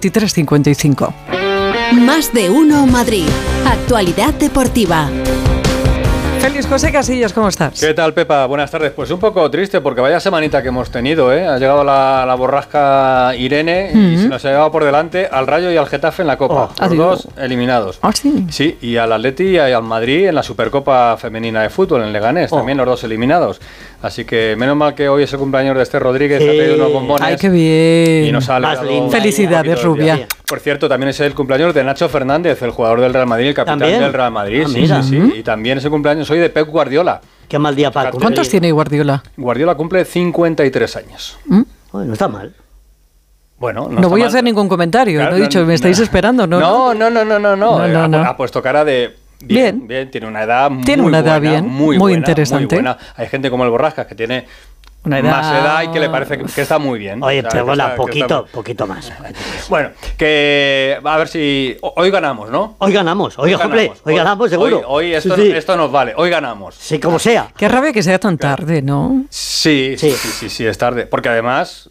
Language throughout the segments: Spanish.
2355. Más de uno Madrid. Actualidad deportiva. Feliz José Casillas, ¿cómo estás? ¿Qué tal, Pepa? Buenas tardes. Pues un poco triste porque vaya semanita que hemos tenido, ¿eh? Ha llegado la, borrasca Irene y se nos ha llevado por delante al Rayo y al Getafe en la Copa. Oh, los dos eliminados. Ah, sí. Sí, y al Atleti y al Madrid en la Supercopa Femenina de Fútbol en Leganés, oh. también los dos eliminados. Así que menos mal que hoy es el cumpleaños de este Rodríguez, ha traído unos bombones. ¡Ay, qué bien! Y nos ha Felicidades, Rubia. Por cierto, también es el cumpleaños de Nacho Fernández, el jugador del Real Madrid, el capitán del Real Madrid. Ah, sí, sí, sí. Y también es el cumpleaños hoy de Pep Guardiola. Qué mal día para ¿Cuántos tiene Guardiola? Guardiola cumple 53 años. ¿Mm? no está mal. Bueno, no, voy a hacer ningún comentario, no he dicho, me estáis esperando, ¿no? No, no, no, no, no, no. Ha, puesto cara de Bien, bien, tiene una edad tiene una edad bien, muy, interesante. Hay gente como el Borrascas que tiene una edad... más edad y que le parece que, está muy bien. Oye, pero bueno, poquito, poquito más. bueno, que a ver si hoy ganamos, ¿no? Hoy ganamos, hoy, hombre, hoy, ganamos seguro. Hoy, esto, esto, nos vale, hoy ganamos. Sí, como sea. Qué rabia que sea tan tarde, ¿no? Sí, sí, sí, sí, sí, es tarde. Porque además,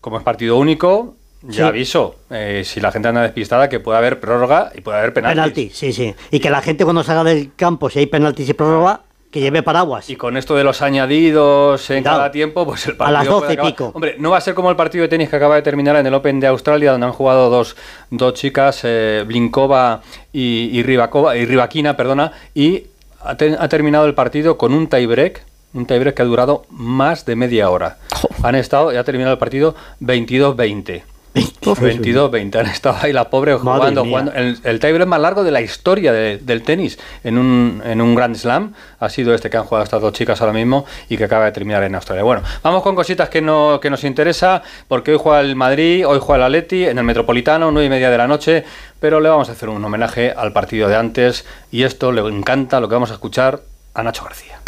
como es partido único, ya aviso, eh, si la gente anda despistada, que puede haber prórroga y puede haber penaltis. Penalti, sí, sí. Y que la gente cuando salga del campo, si hay penaltis y prórroga, que lleve paraguas. Y con esto de los añadidos en cada tiempo, pues el partido. A las 12 y pico. Hombre, no va a ser como el partido de tenis que acaba de terminar en el Open de Australia, donde han jugado dos, dos chicas, eh, Blinkova y, y, Ribakova, y Rivaquina, perdona, y ha, terminado el partido con un tiebreak. Un tiebreak que ha durado más de media hora. Han estado, ya ha terminado el partido 22-20. 22-20 han estado ahí la pobre jugando, jugando. El, el tiebreak más largo de la historia del tenis en un, en un Grand Slam ha sido este que han jugado estas dos chicas ahora mismo y que acaba de terminar en Australia. Bueno, vamos con cositas que, no, que nos interesa, porque hoy juega el Madrid, hoy juega el Atleti en el Metropolitano, 9 y media de la noche, pero le vamos a hacer un homenaje al partido de antes y esto le encanta lo que vamos a escuchar a Nacho García.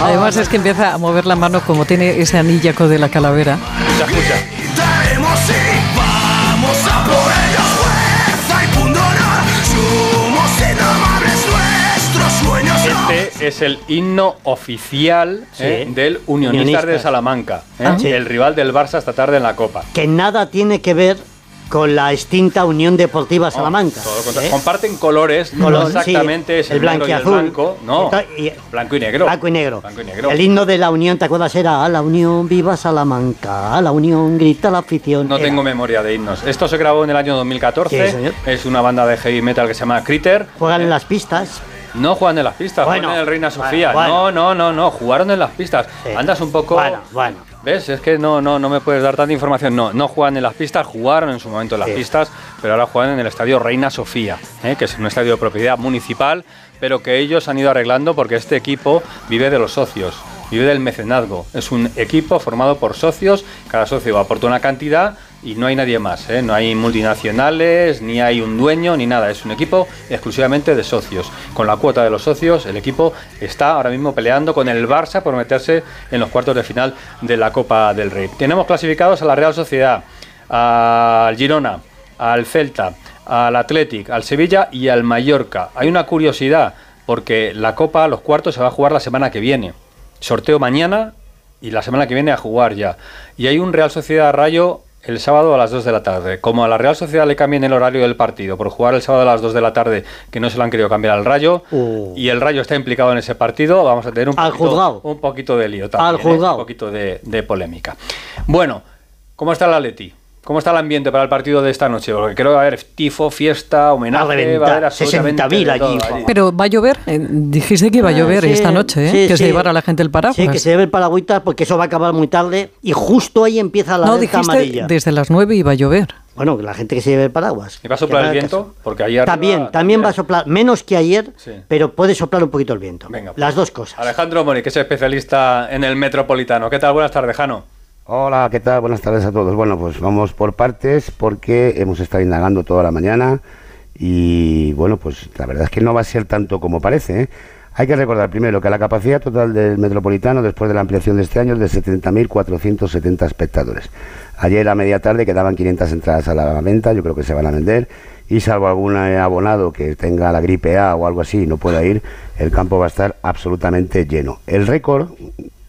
Además es que empieza a mover la mano como tiene ese anillaco de la calavera. Este es el himno oficial eh, del Unionistas de Salamanca, eh, ah, el rival del Barça esta tarde en la Copa. Que nada tiene que ver con la extinta Unión Deportiva Salamanca. ¿eh? Comparten colores, no exactamente es el, blanco y el blanco, no, blanco y negro. Blanco y negro. El himno de la Unión, ¿te acuerdas? Era a la Unión viva Salamanca, a la Unión grita la afición. No tengo memoria de himnos. Esto se grabó en el año 2014. es una banda de heavy metal que se llama Critter. Juegan en las pistas. No juegan en las pistas, juegan en el Reina Sofía. No, no, no, no, jugaron en las pistas. Andas un poco. Bueno, bueno. ¿Ves? Es que no, no, no me puedes dar tanta información. No, no juegan en las pistas, jugaron en su momento en las pistas, pero ahora juegan en el estadio Reina Sofía, ¿eh? que es un estadio de propiedad municipal, pero que ellos han ido arreglando porque este equipo vive de los socios vive del mecenazgo. Es un equipo formado por socios, cada socio aporta una cantidad y no hay nadie más, ¿eh? no hay multinacionales, ni hay un dueño, ni nada, es un equipo exclusivamente de socios. Con la cuota de los socios, el equipo está ahora mismo peleando con el Barça por meterse en los cuartos de final de la Copa del Rey. Tenemos clasificados a la Real Sociedad, al Girona, al Celta, al Athletic, al Sevilla y al Mallorca. Hay una curiosidad, porque la Copa, los cuartos, se va a jugar la semana que viene. Sorteo mañana y la semana que viene a jugar ya. Y hay un Real Sociedad Rayo el sábado a las 2 de la tarde. Como a la Real Sociedad le cambien el horario del partido por jugar el sábado a las 2 de la tarde, que no se lo han querido cambiar al Rayo, uh. y el Rayo está implicado en ese partido, vamos a tener un, poquito, un poquito de lío también, ¿eh? un poquito de, de polémica. Bueno, ¿cómo está la Leti? ¿Cómo está el ambiente para el partido de esta noche? Porque creo que va a haber tifo, fiesta, homenaje, va a haber absolutamente allí. Pero va a llover, eh, dijiste que iba a ah, llover esta noche, ¿eh? que se llevara a la gente el paraguas. Sí, que se lleve el paragüita porque eso va a acabar muy tarde y justo ahí empieza la no, dijiste amarilla. desde las 9 iba a llover. Bueno, la gente que se lleve el paraguas. ¿Y va a soplar el viento? Porque ayer también, también va a soplar, menos que ayer, pero puede soplar un poquito el viento. Venga, Las pues. dos cosas. Alejandro Mori, que es especialista en el metropolitano. ¿Qué tal? Buenas tardes, Jano. Hola, ¿qué tal? Buenas tardes a todos. Bueno, pues vamos por partes porque hemos estado indagando toda la mañana y bueno, pues la verdad es que no va a ser tanto como parece. ¿eh? Hay que recordar primero que la capacidad total del Metropolitano después de la ampliación de este año es de 70.470 espectadores. Ayer a media tarde quedaban 500 entradas a la venta, yo creo que se van a vender y salvo algún abonado que tenga la gripe A o algo así y no pueda ir, el campo va a estar absolutamente lleno. El récord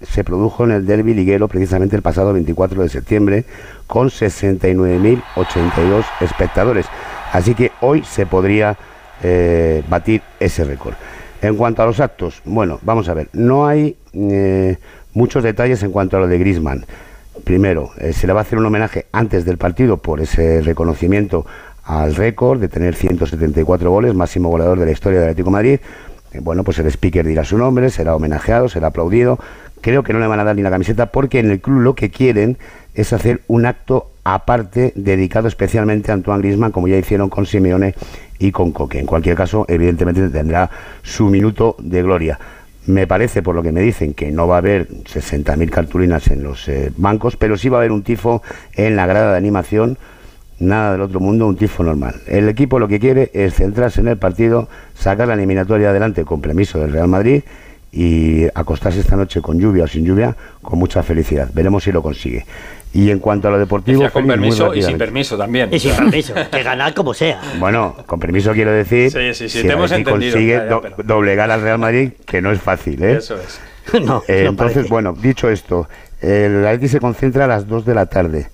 se produjo en el derby liguero precisamente el pasado 24 de septiembre con 69.082 espectadores. Así que hoy se podría eh, batir ese récord. En cuanto a los actos, bueno, vamos a ver, no hay eh, muchos detalles en cuanto a lo de Grisman. Primero, eh, se le va a hacer un homenaje antes del partido por ese reconocimiento al récord de tener 174 goles, máximo goleador de la historia del Atlético Madrid. Bueno, pues el speaker dirá su nombre, será homenajeado, será aplaudido. Creo que no le van a dar ni la camiseta porque en el club lo que quieren es hacer un acto aparte dedicado especialmente a Antoine Griezmann, como ya hicieron con Simeone y con Coque. En cualquier caso, evidentemente tendrá su minuto de gloria. Me parece, por lo que me dicen, que no va a haber 60.000 cartulinas en los eh, bancos, pero sí va a haber un tifo en la grada de animación, nada del otro mundo, un tifo normal. El equipo lo que quiere es centrarse en el partido, sacar la eliminatoria adelante con permiso del Real Madrid y acostarse esta noche con lluvia o sin lluvia con mucha felicidad. Veremos si lo consigue. Y en cuanto a lo deportivo... con permiso y sin permiso también. Y sin permiso, que ganar como sea. Bueno, con permiso quiero decir... Sí, sí, sí, te hemos entendido. consigue doblegar al Real Madrid, que no es fácil, ¿eh? Eso es. no, eh, entonces, bueno, dicho esto, el Atleti se concentra a las 2 de la tarde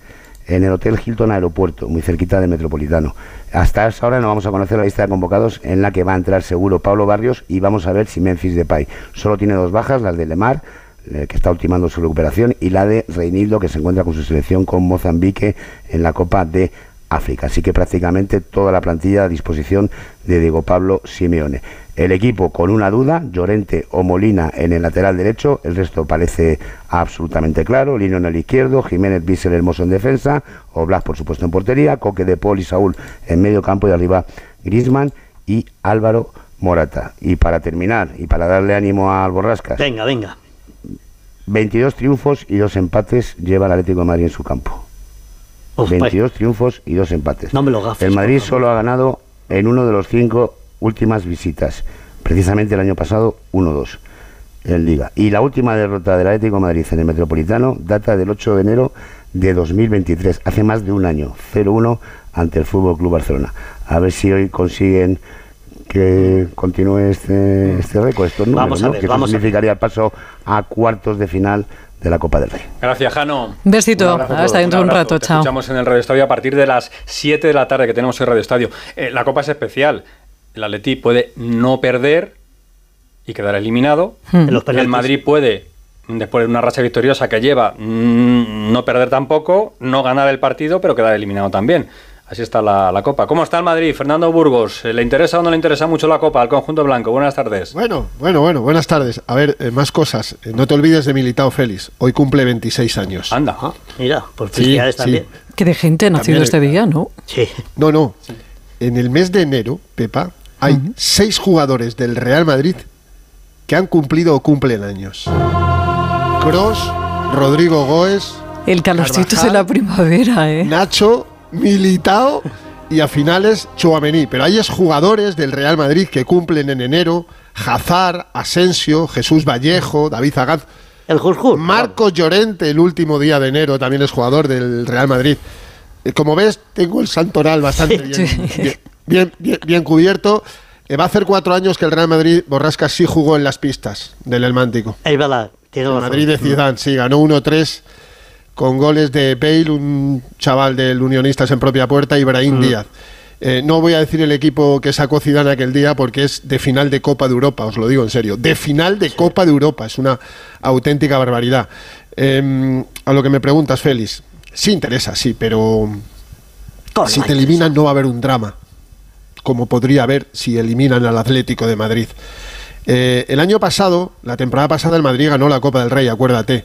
en el Hotel Hilton Aeropuerto, muy cerquita de Metropolitano. Hasta ahora no vamos a conocer la lista de convocados en la que va a entrar seguro Pablo Barrios y vamos a ver si Memphis Depay. Solo tiene dos bajas, las de Lemar, eh, que está ultimando su recuperación, y la de Reinildo, que se encuentra con su selección con Mozambique en la Copa de África. Así que prácticamente toda la plantilla a disposición de Diego Pablo Simeone. El equipo con una duda, Llorente o Molina en el lateral derecho, el resto parece absolutamente claro, Lino en el izquierdo, Jiménez Bissell Hermoso en defensa, Blas por supuesto en portería, Coque de Paul y Saúl en medio campo y arriba Grisman y Álvaro Morata. Y para terminar, y para darle ánimo al Borrascas. Venga, venga. 22 triunfos y dos empates lleva el Atlético de Madrid en su campo. 22 triunfos y dos empates. No me lo gafes, El Madrid solo ha ganado en uno de los cinco últimas visitas. Precisamente el año pasado, 1-2 en Liga. Y la última derrota del Atlético de Madrid en el Metropolitano data del 8 de enero de 2023, hace más de un año, 0-1 ante el Fútbol Club Barcelona. A ver si hoy consiguen que continúe este, este récord, estos números, vamos que significaría el paso a cuartos de final de la Copa del Rey. Gracias, Jano. Besito, hasta dentro de un rato, chao. Escuchamos en el Radio Estadio a partir de las 7 de la tarde que tenemos el Radio Estadio. Eh, la Copa es especial. El Atleti puede no perder y quedar eliminado. Hmm. El Madrid puede, después de una racha victoriosa que lleva, mm, no perder tampoco, no ganar el partido, pero quedar eliminado también. Así está la, Copa. ¿Cómo está el Madrid? Fernando Burgos, ¿le interesa o no le interesa mucho la Copa al conjunto blanco? Buenas tardes. Bueno, bueno, bueno, buenas tardes. A ver, eh, más cosas. Eh, no te olvides de Militao Félix. Hoy cumple 26 años. Anda. Ah, mira, por felicidades también. Que de gente ha nacido este día, ¿no? Sí. No, no. En el mes de enero, Pepa, hay seis jugadores del Real Madrid que han cumplido o cumplen años. Cross, Rodrigo Goes. El calorcito de la primavera, ¿eh? Nacho, Militao y a finales Chouameni. Pero hay jugadores del Real Madrid que cumplen en enero. Hazard, Asensio, Jesús Vallejo, David Zagaz. El Jurjur. Marco Llorente, el último día de enero, también es jugador del Real Madrid. Eh, como ves, tengo el santoral bastante bien, bien, cubierto. Eh, va a hacer cuatro años que el Real Madrid Borrasca sí jugó en las pistas del Elmántico. Es verdad, tiene el Madrid de Zidane, sí, ganó 1-3 con goles de Bale, un chaval del Unionistas en propia puerta, y Brahim mm. Díaz. Eh, no voy a decir el equipo que sacó Zidane aquel día porque es de final de Copa de Europa, os lo digo en serio. De final de Copa de Europa, es una auténtica barbaridad. Em, a lo que me preguntas, Félix, sí interesa, sí, pero si te eliminan no va a haber un drama, como podría haber si eliminan al Atlético de Madrid. Eh, el año pasado, la temporada pasada, el Madrid ganó la Copa del Rey, acuérdate.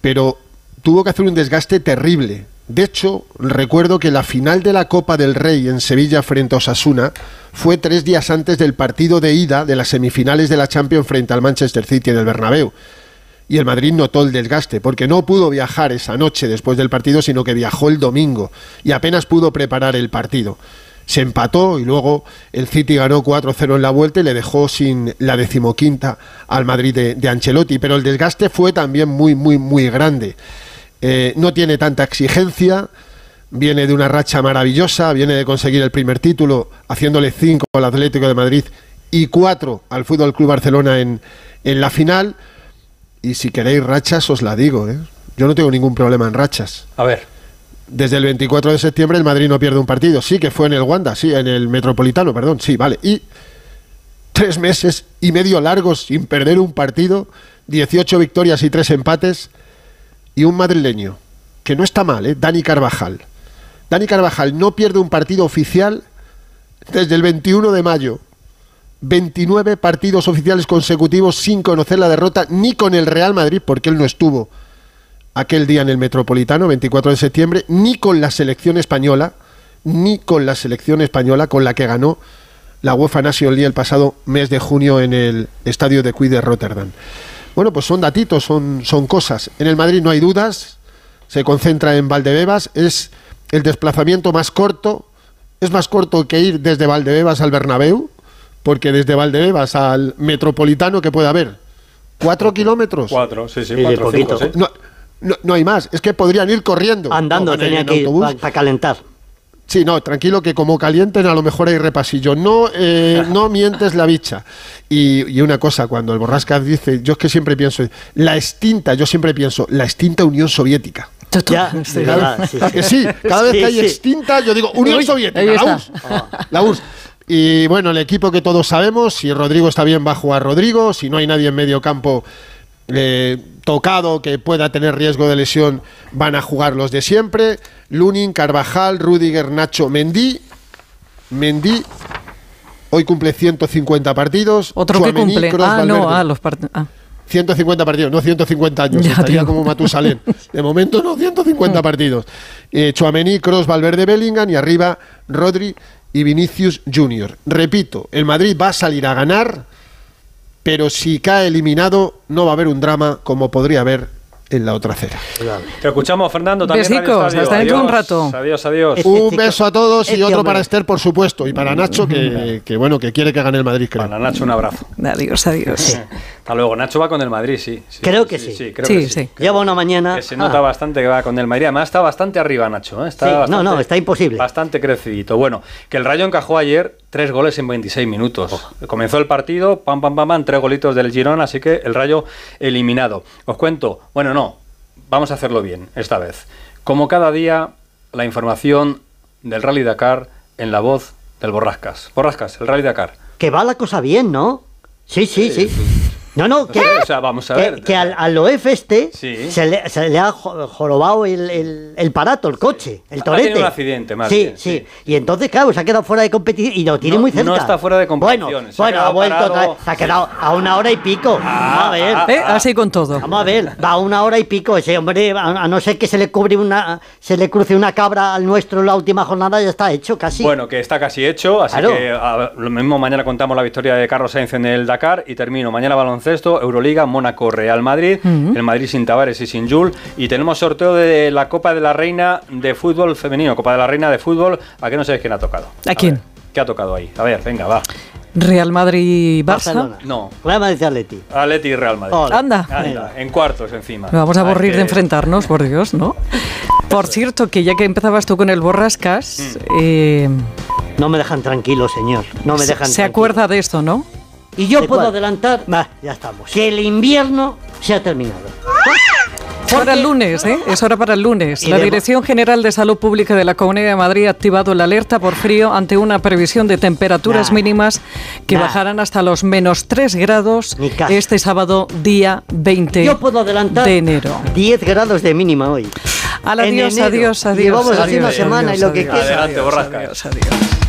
Pero tuvo que hacer un desgaste terrible. De hecho, recuerdo que la final de la Copa del Rey en Sevilla frente a Osasuna fue tres días antes del partido de ida de las semifinales de la Champions frente al Manchester City en el Bernabéu. Y el Madrid notó el desgaste, porque no pudo viajar esa noche después del partido, sino que viajó el domingo y apenas pudo preparar el partido. Se empató y luego el City ganó 4-0 en la vuelta y le dejó sin la decimoquinta al Madrid de, de Ancelotti. Pero el desgaste fue también muy, muy, muy grande. Eh, no tiene tanta exigencia, viene de una racha maravillosa, viene de conseguir el primer título, haciéndole cinco al Atlético de Madrid y cuatro al Fútbol Club Barcelona en, en la final. y si queréis rachas os la digo, ¿eh? Yo no tengo ningún problema en rachas. A ver. Desde el 24 de septiembre el Madrid no pierde un partido. Sí, que fue en el Wanda, sí, en el Metropolitano, perdón, sí, vale. Y tres meses y medio largos sin perder un partido, 18 victorias y tres empates, y un madrileño, que no está mal, ¿eh? Dani Carvajal. Dani Carvajal no pierde un partido oficial desde el 21 de mayo. 29 partidos oficiales consecutivos sin conocer la derrota ni con el Real Madrid, porque él no estuvo aquel día en el Metropolitano, 24 de septiembre, ni con la selección española, ni con la selección española con la que ganó la UEFA National League el pasado mes de junio en el estadio de Cui de Rotterdam. Bueno, pues son datitos, son, son cosas. En el Madrid no hay dudas, se concentra en Valdebebas, es el desplazamiento más corto, es más corto que ir desde Valdebebas al Bernabéu, porque desde Valdebebas al Metropolitano que puede haber, cuatro kilómetros. Cuatro, sí, sí, cuatro, poquito. cinco, sí. No, no, no hay más, es que podrían ir corriendo. Andando No, tenía en que ir autobús. para calentar. Sí, no, tranquilo que como calienten a lo mejor hay repasillo. No, eh, no mientes la bicha. Y, y una cosa, cuando el Borrascas dice, yo es que siempre pienso, la extinta, yo siempre pienso, la extinta Unión Soviética. Ya, Sí. Cada vez Sí, que hay sí. extinta, yo digo, Unión Uy, Soviética, la. URSS. La URSS. Y bueno, el equipo que todos sabemos, si Rodrigo está bien va a jugar Rodrigo, si no hay nadie en medio campo eh, tocado que pueda tener riesgo de lesión, van a jugar los de siempre. Lunin, Carvajal, Rudiger, Nacho, Mendy. Mendy hoy cumple 150 partidos. Otro que cumple. Ah, no, ah, los partidos. Ah. 150 partidos, no 150 años, Ya, estaría como Matusalén. De momento no, 150 partidos. Eh, Chouameni, Cross, Valverde, Bellingham y arriba Rodri y Vinicius Junior. Repito, el Madrid va a salir a ganar, pero si cae eliminado no va a haber un drama como podría haber en la otra acera. Te escuchamos, Fernando. También Estadio. hasta dentro de un Adiós, rato. Adiós, adiós. Un beso a todos y este otro para Esther, por supuesto, y para Nacho, que, que, bueno, que quiere que gane el Madrid, creo. Para Nacho, un abrazo. Adiós, adiós. Hasta luego. Nacho va con el Madrid, sí. sí, Creo que sí. creo Sí, que sí. Lleva una mañana. Que se nota Ah, bastante que va con el Madrid. Además está bastante arriba, Nacho. ¿eh? Está Sí, no, bastante- no, está imposible. Bastante crecidito. Bueno, que el Rayo encajó ayer tres goles en 26 minutos. Oh. Comenzó el partido, pam, pam, pam, pam, tres golitos del Girona, así que el Rayo eliminado. Os cuento, bueno, no, vamos a hacerlo bien esta vez. Como cada día, la información del Rally Dakar en la voz del Borrascas. Borrascas, el Rally Dakar. que va la cosa bien, ¿no? Sí, sí, sí. No, no, que, O sea, vamos a que, ver. que al, al OF este Sí. se, le, se le ha jo- jorobado el, el, el parato, el coche, el Ha torete. tenido un accidente, más sí, bien, sí, sí. Y entonces, claro, se ha quedado fuera de competición y lo tiene No, muy cerca. no está fuera de competición, Bueno, se ha bueno, ha quedado vuelto parado. otra vez. Se ha quedado a una hora y pico. Vamos a ver. ah, ¿Eh? Así con todo. Vamos a ver, va a una hora y pico ese hombre, a, a no ser que se le cubre una, se le cruce una cabra al nuestro en la última jornada, ya está hecho casi. Bueno, que está casi hecho, así Claro. que a- lo mismo mañana contamos la victoria de Carlos Sainz en el Dakar y termino mañana baloncesto, Euroliga, Mónaco, Real Madrid, el Madrid sin Tavares y sin Jul y tenemos sorteo de la Copa de la Reina de fútbol femenino, Copa de la Reina de fútbol, ¿a qué no sabéis quién ha tocado? ¿A quién? ver, ¿Qué ha tocado ahí? A ver, venga, va. Real Madrid Barça. Barcelona. No. Real Madrid Atleti. Atleti y Real Madrid. Hola. Anda. Anda, en cuartos encima. Vamos a Ah, aburrir que- de enfrentarnos, por Dios, ¿no? Por cierto, que ya que empezabas tú con el borrascas, Mm. eh, No me dejan tranquilo, señor. No me se, dejan se tranquilo. acuerda de esto, ¿no? Y yo ¿De puedo cuál? adelantar, bah, ya estamos, que el invierno se ha terminado. Es para el lunes, ¿eh? Es hora para el lunes. La Dirección General de Salud Pública de la Comunidad de Madrid ha activado la alerta por frío ante una previsión de temperaturas Nah. mínimas que Nah. bajarán hasta los menos 3 grados este sábado, día 20 Yo puedo adelantar de enero. 10 grados de mínima hoy. Al En adiós, enero. adiós, adiós. Llevamos adiós, una semana y lo que adiós, queda. Adelante, adiós, adiós, adiós.